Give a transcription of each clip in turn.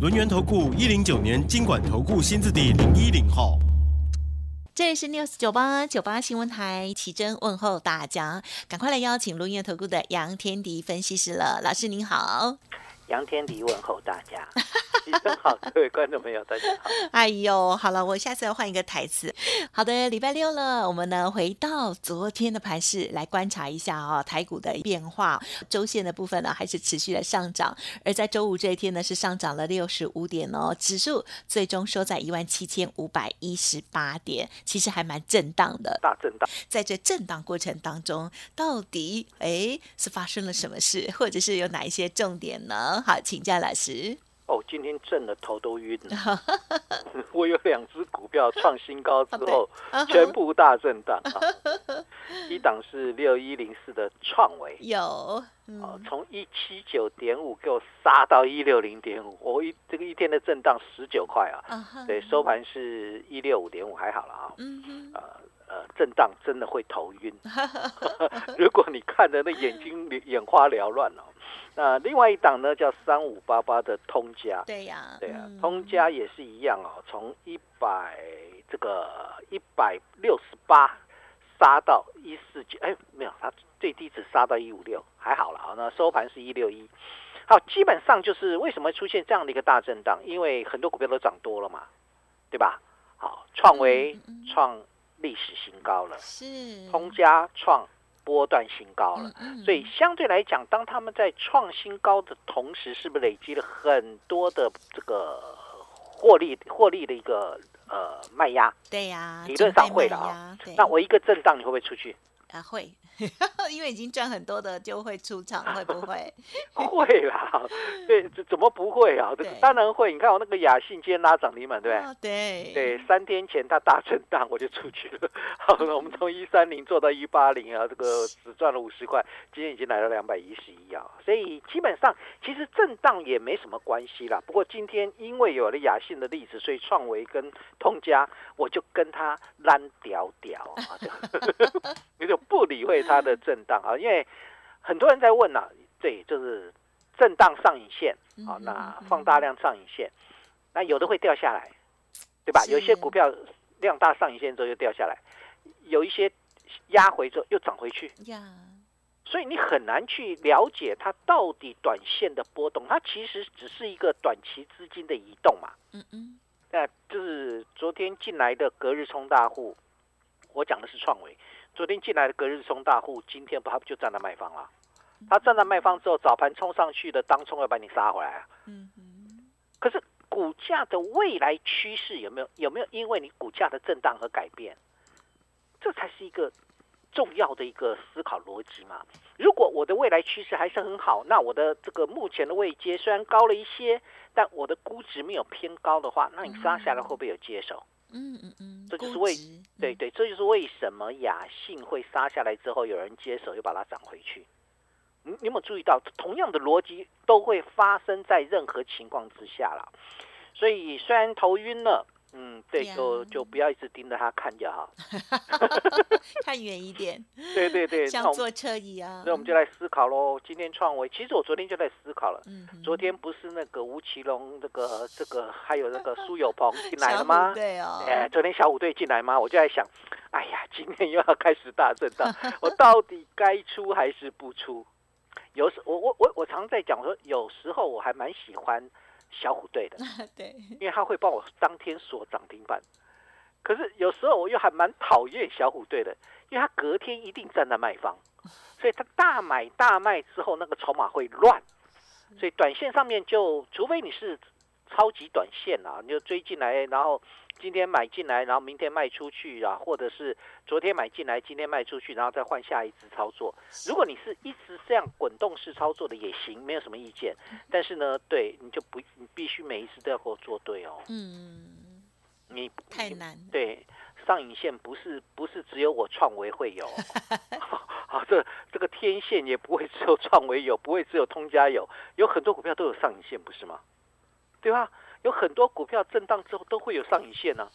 轮源投顾一零九年经管投顾新字第零一零号，这里是 news 九八九八新闻台，奇珍问候大家，赶快来邀请轮源投顾的杨天迪分析师了，老师您好。杨天迪问候大家，医生好，各位观众朋友大家好。哎呦，好了，我下次要换一个台词。好的，礼拜六了，我们呢回到昨天的盘势来观察一下啊，台股的变化。周线的部分呢还是持续的上涨，而在周五这一天呢是上涨了六十五点哦，指数最终收在一万七千五百一十八点，其实还蛮震荡的。大震荡，在这震荡过程当中，到底哎是发生了什么事，或者是有哪一些重点呢？好，请教老师。哦，今天震的头都晕了。我有两只股票创新高之后，全部大震荡。啊 一档是六一零四的创维，有哦，从一七九点五给我杀到一六零点五，我一这个一天的震荡十九块啊。对，收盘是一六五点五，还好了啊。嗯哼。呃呃，震荡真的会头晕。如果你看的那眼睛眼花缭乱哦。那另外一档呢，叫三五八八的通家，对呀，对呀，通家也是一样哦，从一百这个一百六十八杀到一四九，哎，没有，它最低只杀到一五六，还好了啊。那收盘是一六一，好，基本上就是为什么出现这样的一个大震荡？因为很多股票都涨多了嘛，对吧？好，创维创历史新高了，是通家创。波段新高了，所以相对来讲，当他们在创新高的同时，是不是累积了很多的这个获利获利的一个呃卖压？对呀，理论上会的啊。那我一个震荡，你会不会出去？啊，会。因为已经赚很多的就会出场，会不会？会啦，对，怎么不会啊？当然会。你看我那个雅信今天拉涨停板，对不对？对对，三天前它大震荡，我就出去了。好了，我们从一三零做到一八零啊，这个只赚了五十块，今天已经来了两百一十一啊。所以基本上其实震荡也没什么关系啦。不过今天因为有了雅信的例子，所以创维跟通家，我就跟他烂屌屌啊，你就不理会。它的震荡啊，因为很多人在问呐，对，就是震荡上影线啊，那放大量上影线，那有的会掉下来，对吧？有些股票量大上影线之后又掉下来，有一些压回之后又涨回去，所以你很难去了解它到底短线的波动，它其实只是一个短期资金的移动嘛。嗯嗯，那就是昨天进来的隔日冲大户，我讲的是创维。昨天进来的隔日冲大户，今天不他不就站在卖方了？他站在卖方之后，早盘冲上去的当冲要把你杀回来啊！嗯可是股价的未来趋势有没有有没有因为你股价的震荡而改变？这才是一个重要的一个思考逻辑嘛。如果我的未来趋势还是很好，那我的这个目前的位阶虽然高了一些，但我的估值没有偏高的话，那你杀下来会不会有接手？嗯嗯嗯，这就是为对对，这就是为什么雅信会杀下来之后，有人接手又把它涨回去。你你有没有注意到，同样的逻辑都会发生在任何情况之下了？所以虽然头晕了。嗯，对，就就不要一直盯着它看就好，看远一点。对对对，像坐车一样。那我们就来思考喽。今天创维，其实我昨天就在思考了。嗯。昨天不是那个吴奇隆，这个这个还有那个苏有朋进来了吗？对哦。哎，昨天小虎队进来吗？我就在想，哎呀，今天又要开始大震荡，我到底该出还是不出？有时我我我我常在讲说，有时候我还蛮喜欢。小虎队的，对，因为他会帮我当天锁涨停板。可是有时候我又还蛮讨厌小虎队的，因为他隔天一定站在卖方，所以他大买大卖之后，那个筹码会乱。所以短线上面就，除非你是超级短线啊，你就追进来，然后今天买进来，然后明天卖出去啊，或者是昨天买进来，今天卖出去，然后再换下一只操作。如果你是一直这样滚动式操作的也行，没有什么意见。但是呢，对，你就不，你必须每一次都要给我做对哦。嗯，你太难。对，上影线不是不是只有我创维会有，好，这这个天线也不会只有创维有，不会只有通家有，有很多股票都有上影线，不是吗？对吧？有很多股票震荡之后都会有上影线呢。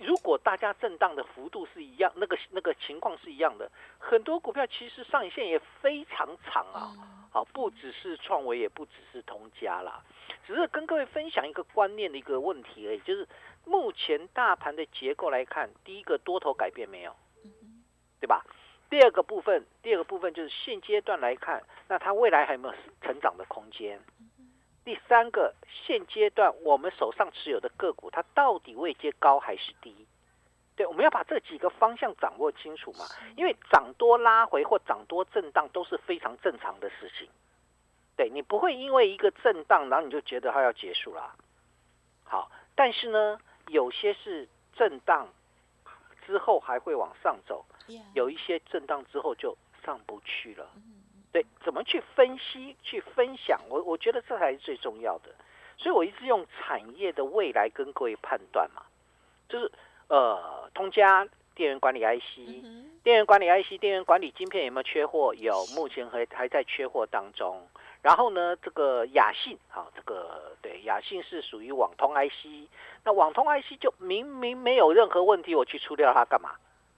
如果大家震荡的幅度是一样，那个那个情况是一样的，很多股票其实上影线也非常长啊。好，不只是创维，也不只是通家啦，只是跟各位分享一个观念的一个问题而已，就是目前大盘的结构来看，第一个多头改变没有，对吧？第二个部分，第二个部分就是现阶段来看，那它未来还有没有成长的空间？第三个，现阶段我们手上持有的个股，它到底位阶高还是低？对，我们要把这几个方向掌握清楚嘛。因为涨多拉回或涨多震荡都是非常正常的事情。对你不会因为一个震荡，然后你就觉得它要结束了。好，但是呢，有些是震荡之后还会往上走，有一些震荡之后就上不去了。对，怎么去分析、去分享？我我觉得这才是最重要的。所以我一直用产业的未来跟各位判断嘛，就是呃，通家电源管理 IC、电源管理 IC、电源管理晶片有没有缺货？有，目前还还在缺货当中。然后呢，这个雅信，啊，这个对，雅信是属于网通 IC，那网通 IC 就明明没有任何问题，我去出掉它干嘛？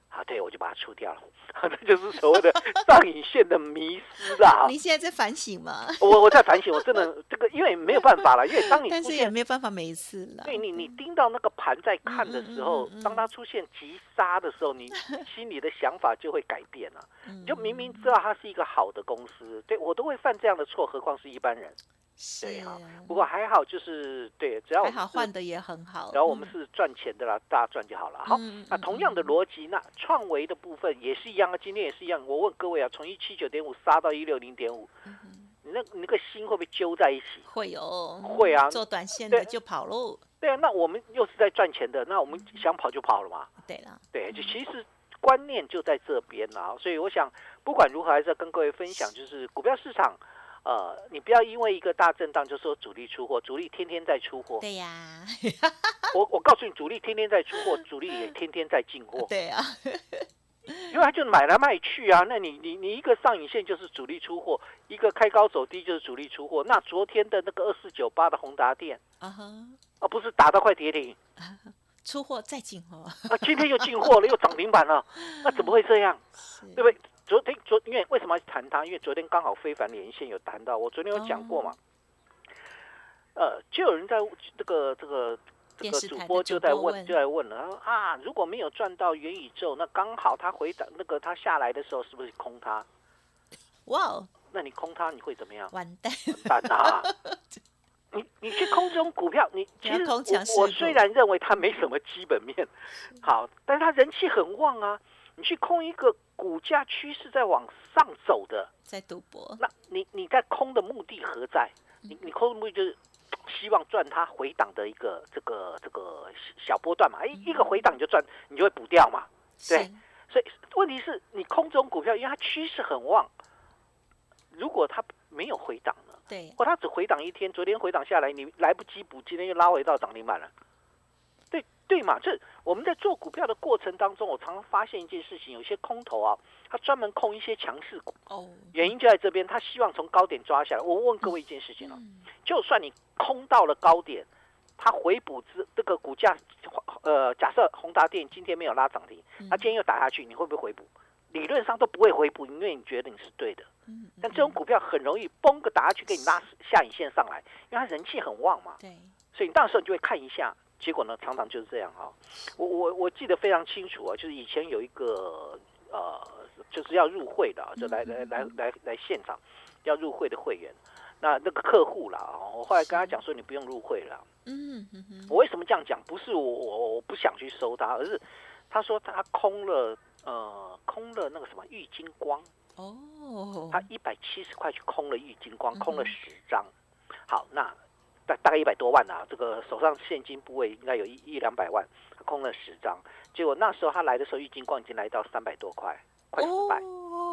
啊，对，我就把它出掉了，这就是所谓的 上影线的迷失啊！你现在在反省吗？我我在反省，我真的这个，因为没有办法了，因为当你但是也没有办法每一次了。对你，你盯到那个盘在看的时候，当它出现急杀的时候，你心里的想法就会改变了。你就明明知道它是一个好的公司，对我都会犯这样的错，何况是一般人。对啊，不过还好，就是对，只要还好换的也很好，然后我们是赚钱的啦，大家赚就好了。好，那同样的逻辑，那创维的部分也是一样啊，今天也是一样。我问各位啊，从一七九点五杀到一六零点五，你那你那个心会不会揪在一起？会有，会啊，做短线的就跑喽。对啊，那我们又是在赚钱的，那我们想跑就跑了嘛。对了，对，就其实观念就在这边啊，所以我想不管如何，还是要跟各位分享，就是股票市场。呃，你不要因为一个大震荡就说主力出货，主力天天在出货。对呀，我我告诉你，主力天天在出货，主力也天天在进货。对呀，因为他就买来卖去啊。那你你你一个上影线就是主力出货，一个开高走低就是主力出货。那昨天的那个二四九八的宏达电啊哈，啊不是打到快跌停，出货再进货，啊今天又进货了，又涨停板了，那怎么会这样？对不对？昨天昨因为为什么要谈它？因为昨天刚好非凡连线有谈到，我昨天有讲过嘛。呃，就有人在这个这个这个主播就在问就在问了啊，如果没有赚到元宇宙，那刚好他回档那个他下来的时候是不是空它？哇哦，那你空它你会怎么样？完蛋，完蛋啊！你你去空这种股票，你其实我虽然认为它没什么基本面好，但是它人气很旺啊。你去空一个股价趋势在往上走的，在赌博。那你你在空的目的何在？你你空的目的就是希望赚它回档的一个这个这个小波段嘛？哎，一个回档你就赚，你就会补掉嘛？对。所以问题是你空这种股票，因为它趋势很旺，如果它没有回档呢？对。或它只回档一天，昨天回档下来，你来不及补，今天又拉回到涨停板了。对嘛？这我们在做股票的过程当中，我常常发现一件事情：有些空头啊，他专门空一些强势股。哦，原因就在这边，他希望从高点抓下来。我问各位一件事情啊，就算你空到了高点，它回补之这个股价，呃，假设宏达电今天没有拉涨停，它今天又打下去，你会不会回补？理论上都不会回补，因为你觉得你是对的。嗯，但这种股票很容易崩个打下去，给你拉下影线上来，因为它人气很旺嘛。对，所以你到时候你就会看一下。结果呢，常常就是这样哈。我我我记得非常清楚啊，就是以前有一个呃，就是要入会的，就来来来来来现场要入会的会员，那那个客户啦，我后来跟他讲说，你不用入会了。嗯嗯嗯。我为什么这样讲？不是我我我不想去收他，而是他说他空了呃空了那个什么玉金光哦，他一百七十块去空了玉金光，空了十张。好，那。大大概一百多万啊，这个手上现金部位应该有一一两百万，空了十张。结果那时候他来的时候，郁金光已经来到三百多块，快四百。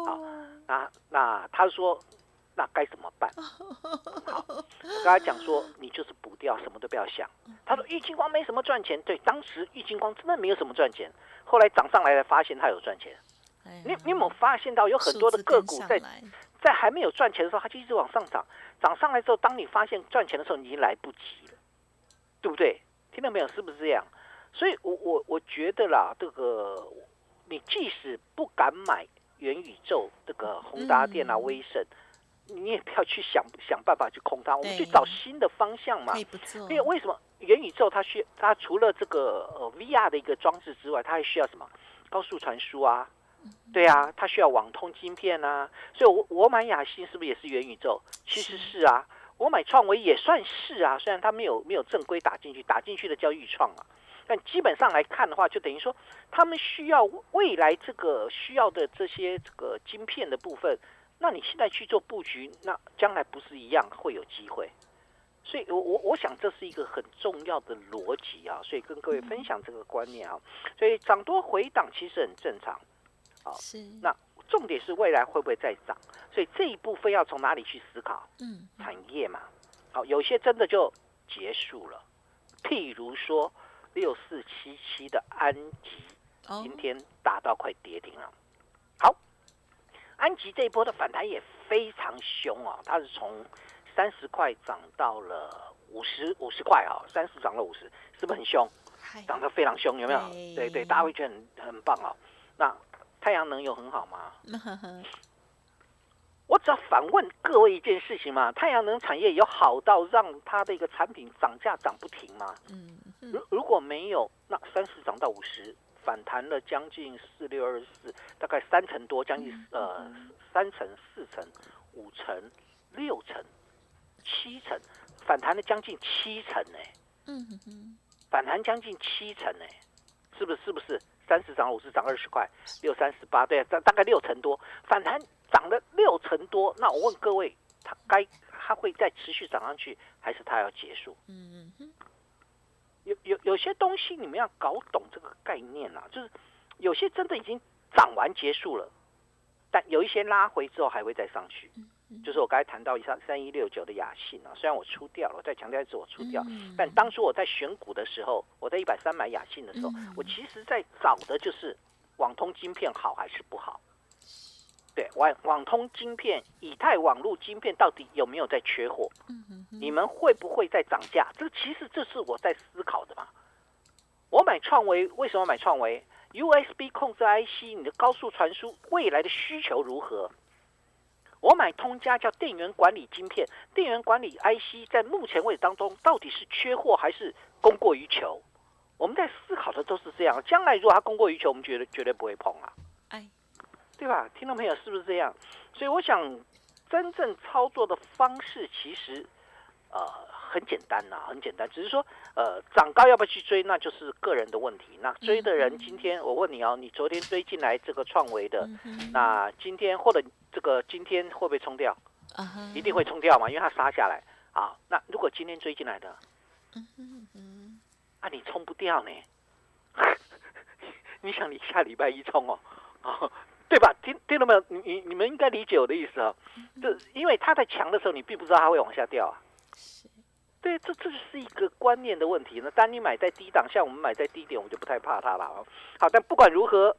好，那那他说，那该怎么办？好，我跟他讲说，你就是补掉，什么都不要想。他说郁金光没什么赚钱，对，当时郁金光真的没有什么赚钱，后来涨上来了，发现他有赚钱。你你有没有发现到有很多的个股在在还没有赚钱的时候，它就一直往上涨，涨上来之后，当你发现赚钱的时候，你已经来不及了，对不对？听到没有？是不是这样？所以，我我我觉得啦，这个你即使不敢买元宇宙，这个宏达电啊、威盛，你也不要去想想办法去空它，我们去找新的方向嘛。因为为什么元宇宙它需它除了这个呃 VR 的一个装置之外，它还需要什么高速传输啊？对啊，它需要网通晶片啊，所以，我我买雅信是不是也是元宇宙？其实是啊，我买创维也算是啊，虽然它没有没有正规打进去，打进去的叫预创啊，但基本上来看的话，就等于说他们需要未来这个需要的这些这个晶片的部分，那你现在去做布局，那将来不是一样会有机会？所以，我我我想这是一个很重要的逻辑啊，所以跟各位分享这个观念啊，所以涨多回档其实很正常。是，那重点是未来会不会再涨？所以这一部分要从哪里去思考？嗯，产业嘛，好，有些真的就结束了。譬如说六四七七的安吉，今天打到快跌停了。好，安吉这一波的反弹也非常凶哦，它是从三十块涨到了五十五十块啊，三十涨了五十，是不是很凶？涨得非常凶，有没有？对对，大家会觉得很很棒哦。那太阳能有很好吗？我只要反问各位一件事情嘛：太阳能产业有好到让它的一个产品涨价涨不停吗？嗯，如如果没有，那三十涨到五十，反弹了将近四六二四，大概三成多，将近呃三成、四成、五成、六成、七成，反弹了将近七成呢。嗯哼，反弹将近七成呢，是不是？是不是？三十涨五十涨二十块，六三十八，对，大大概六成多，反弹涨了六成多。那我问各位，它该它会再持续涨上去，还是它要结束？嗯嗯有有有些东西你们要搞懂这个概念啊，就是有些真的已经涨完结束了，但有一些拉回之后还会再上去。就是我刚才谈到一下三一六九的雅信啊，虽然我出掉了，我再强调一次我出掉，但当初我在选股的时候，我在一百三买雅信的时候，我其实在找的就是网通晶片好还是不好？对，网网通晶片、以太网络晶片到底有没有在缺货？你们会不会在涨价？这其实这是我在思考的嘛。我买创维为什么买创维？USB 控制 IC，你的高速传输未来的需求如何？我买通家叫电源管理晶片，电源管理 IC 在目前位置当中到底是缺货还是供过于求？我们在思考的都是这样。将来如果它供过于求，我们绝对绝对不会碰啊，哎，对吧？听众朋友是不是这样？所以我想，真正操作的方式其实呃很简单呐，很简单，只是说呃涨高要不要去追，那就是个人的问题。那追的人今天我问你哦，你昨天追进来这个创维的，那今天或者。这个今天会不会冲掉？啊，一定会冲掉嘛，因为它杀下来啊。那如果今天追进来的，啊，你冲不掉呢？你想你下礼拜一冲哦，啊，对吧？听听到没有？你你你们应该理解我的意思哦。这因为它在强的时候，你并不知道它会往下掉啊。对，这这是一个观念的问题。呢当你买在低档，像我们买在低点，我就不太怕它了。好，但不管如何，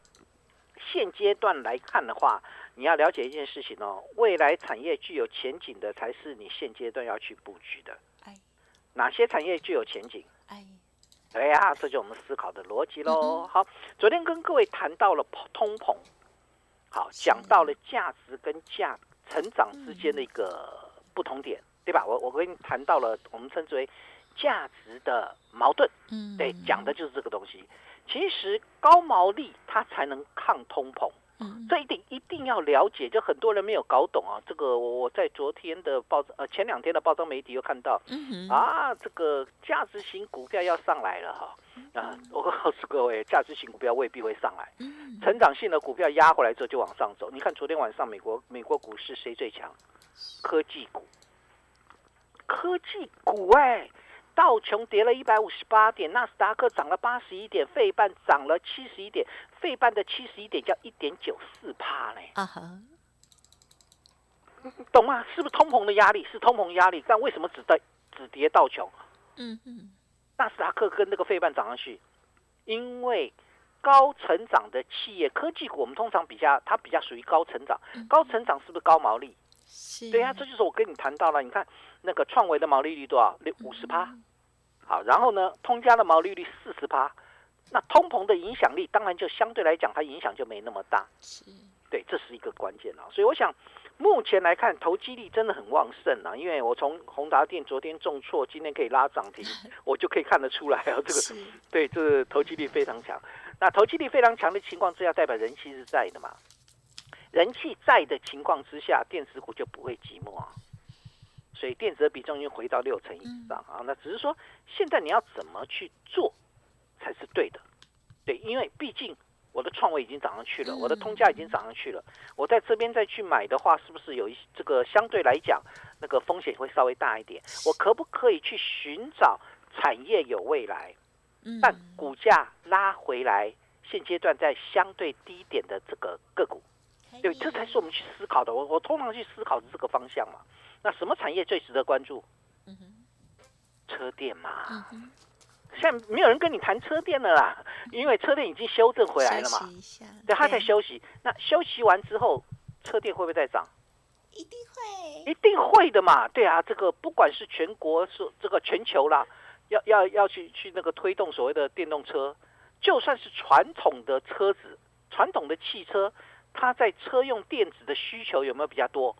现阶段来看的话。你要了解一件事情哦，未来产业具有前景的才是你现阶段要去布局的。哎，哪些产业具有前景？哎，哎呀，这就我们思考的逻辑喽。好，昨天跟各位谈到了通膨，好，讲到了价值跟价成长之间的一个不同点，对吧？我我跟你谈到了我们称之为价值的矛盾。嗯，对，讲的就是这个东西。其实高毛利它才能抗通膨。这一定一定要了解，就很多人没有搞懂啊。这个我在昨天的报呃前两天的报章媒体又看到，啊，这个价值型股票要上来了哈。啊，我告诉各位，价值型股票未必会上来，成长性的股票压回来之后就往上走。你看昨天晚上美国美国股市谁最强？科技股，科技股哎，道琼跌了一百五十八点，纳斯达克涨了八十一点，费半涨了七十一点，费半的七十一点叫一点九四帕嘞，啊哈，懂吗？是不是通膨的压力？是通膨压力，但为什么只跌只跌道琼？嗯嗯，纳斯达克跟那个费半涨上去，因为高成长的企业科技股，我们通常比较它比较属于高成长，高成长是不是高毛利？是，对呀、这就是我跟你谈到了。你看那个创维的毛利率多少？六五十趴。好，然后呢，通家的毛利率四十趴。那通膨的影响力，当然就相对来讲，它影响就没那么大。是，对，这是一个关键啊。所以我想，目前来看，投机力真的很旺盛啊。因为我从宏达电昨天重挫，今天可以拉涨停，我就可以看得出来啊，这个是，对，这个投机力非常强。那投机力非常强的情况之下，代表人气是在的嘛？人气在的情况之下，电子股就不会寂寞啊。所以电子的比重已经回到六成以上啊。那只是说，现在你要怎么去做才是对的？对，因为毕竟我的创位已经涨上去了，我的通价已经涨上去了，我在这边再去买的话，是不是有一这个相对来讲那个风险会稍微大一点？我可不可以去寻找产业有未来？嗯但股价拉回来，现阶段在相对低点的这个个股，对，这才是我们去思考的。我我通常去思考的这个方向嘛。那什么产业最值得关注？嗯哼车电嘛。嗯哼，现在没有人跟你谈车电了啦，因为车电已经修正回来了嘛。对，他在休息。那休息完之后，车电会不会再涨？一定会，一定会的嘛。对啊，这个不管是全国是这个全球啦，要要要去去那个推动所谓的电动车，就算是传统的车子、传统的汽车，它在车用电子的需求有没有比较多？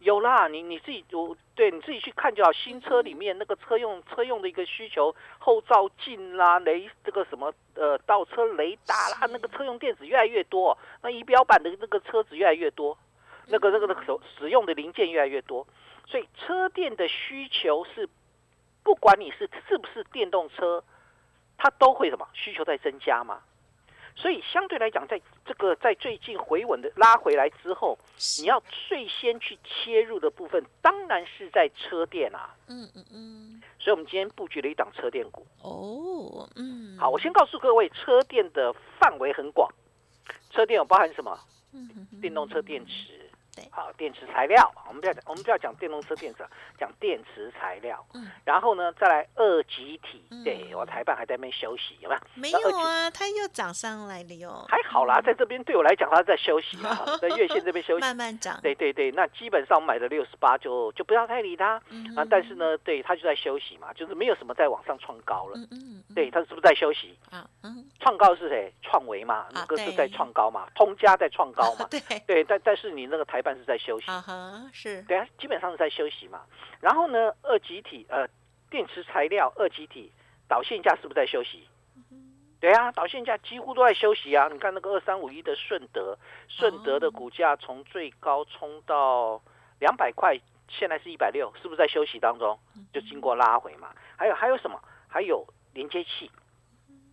有啦，你你自己我对你自己去看就好。新车里面那个车用车用的一个需求，后照镜啦、雷这个什么呃倒车雷达啦，那个车用电子越来越多，那仪表板的那个车子越来越多，那个那个那个使使用的零件越来越多，所以车电的需求是，不管你是是不是电动车，它都会什么需求在增加嘛。所以相对来讲，在这个在最近回稳的拉回来之后，你要最先去切入的部分，当然是在车电啊。嗯嗯嗯，所以我们今天布局了一档车电股。哦，嗯，好，我先告诉各位，车电的范围很广，车电有包含什么？嗯哼哼电动车电池对，好，电池材料，我们不要讲，我们不要讲电动车电池，讲电池材料。嗯然后呢，再来二极体，嗯对我台办还在那边休息，有没有？没有啊，它又涨上来了哟，还好啦，在这边对我来讲，它在休息啊，在月线这边休息。慢慢涨，对对对，那基本上买的六十八就就不要太理它嗯啊。但是呢，对它就在休息嘛，就是没有什么在往上创高了。嗯嗯，嗯对，它是不是在休息？啊，嗯，创高是谁？创维嘛，那个是在创高嘛，通家在创高嘛。对，对，但但是你那个台办是在休息。啊哈，是，对啊，基本上是在休息嘛。然后呢，二极体呃，电池材料二极体导线价是不是在休息？对啊，导线价几乎都在休息啊。你看那个二三五一的顺德，顺德的股价从最高冲到两百块，现在是一百六，是不是在休息当中？就经过拉回嘛。还有还有什么？还有连接器。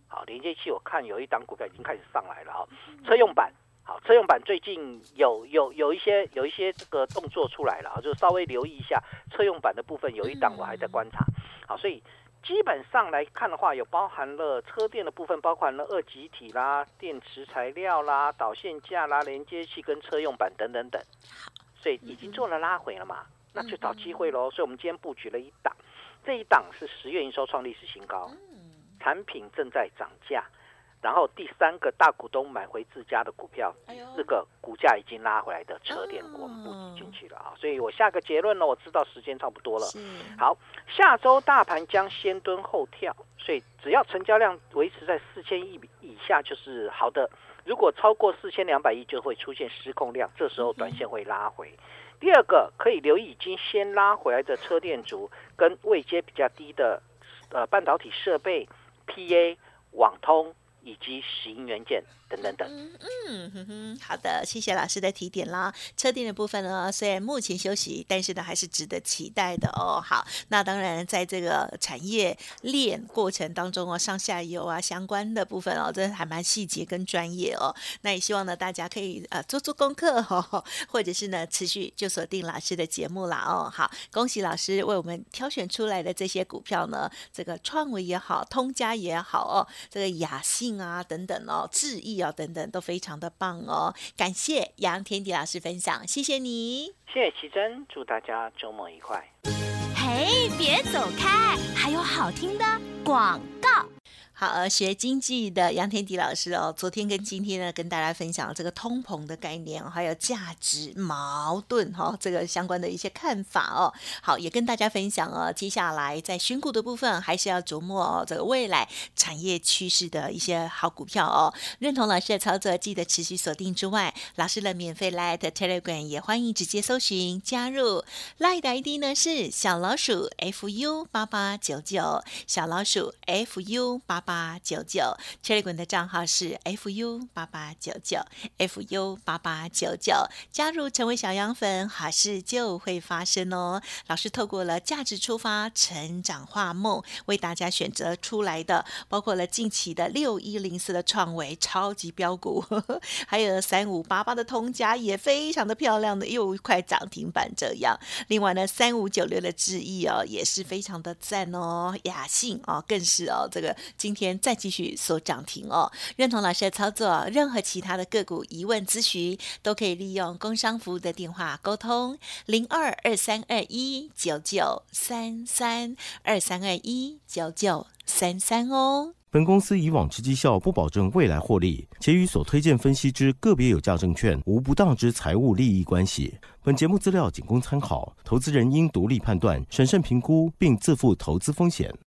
好，连接器我看有一档股票已经开始上来了啊、车用版。好，车用版最近有有有一些有一些这个动作出来了啊，就稍微留意一下车用版的部分，有一档我还在观察。好，所以基本上来看的话，有包含了车电的部分，包含了二极体啦、电池材料啦、导线架啦、连接器跟车用版等等等。所以已经做了拉回了嘛，那就找机会喽。所以我们今天布局了一档，这一档是十月营收创历史新高，产品正在涨价。然后第三个大股东买回自家的股票，哎呦第四个股价已经拉回来的车电股，我们布局进去了啊。所以我下个结论呢，我知道时间差不多了。是，好，下周大盘将先蹲后跳，所以只要成交量维持在四千亿以下就是好的。如果超过四千两百亿，就会出现失控量，这时候短线会拉回。第二个可以留意已经先拉回来的车电族跟位阶比较低的呃半导体设备、PA、网通、以及石英元件。等等等。嗯哼哼，好的，谢谢老师的提点啦。车电的部分呢，虽然目前休息，但是呢还是值得期待的哦。好，那当然在这个产业链过程当中哦，上下游啊相关的部分哦，这还蛮细节跟专业哦。那也希望呢大家可以呃做做功课哦，或者是呢持续就锁定老师的节目啦哦。好，恭喜老师为我们挑选出来的这些股票呢，这个创维也好，通家也好哦，这个雅信啊等等哦，智毅啊等等都非常的棒哦。感谢杨天迪老师分享，谢谢你。谢谢奇珍，祝大家周末愉快。嘿，别走开，还有好听的广告。好，学经济的杨天迪老师哦，昨天跟今天呢，跟大家分享这个通膨的概念，还有价值矛盾哈，这个相关的一些看法哦。好，也跟大家分享哦，接下来在选股的部分，还是要琢磨哦，这个未来产业趋势的一些好股票哦。认同老师的操作，记得持续锁定之外，老师的免费 Light Telegram 也欢迎直接搜寻加入，Light 的 ID 呢是小老鼠 fu 八八九九，小老鼠 fu 八。八九九，Cherry 滚的账号是 fu 八八九九，fu 八八九九，加入成为小羊粉，好事就会发生哦。老师透过了价值出发，成长化梦，为大家选择出来的，包括了近期的六一零四的创维超级标股，还有三五八八的通家也非常的漂亮的，又一块涨停板这样。另外呢，三五九六的智毅哦，也是非常的赞哦。雅信哦，更是哦，这个今天再继续锁涨停哦。认同老师的操作，任何其他的个股疑问咨询，都可以利用工商服务的电话沟通零二二三二一九九三三二三二一九九三三哦。本公司以往之绩效不保证未来获利，且与所推荐分析之个别有价证券无不当之财务利益关系。本节目资料仅供参考，投资人应独立判断、审慎评估，并自负投资风险。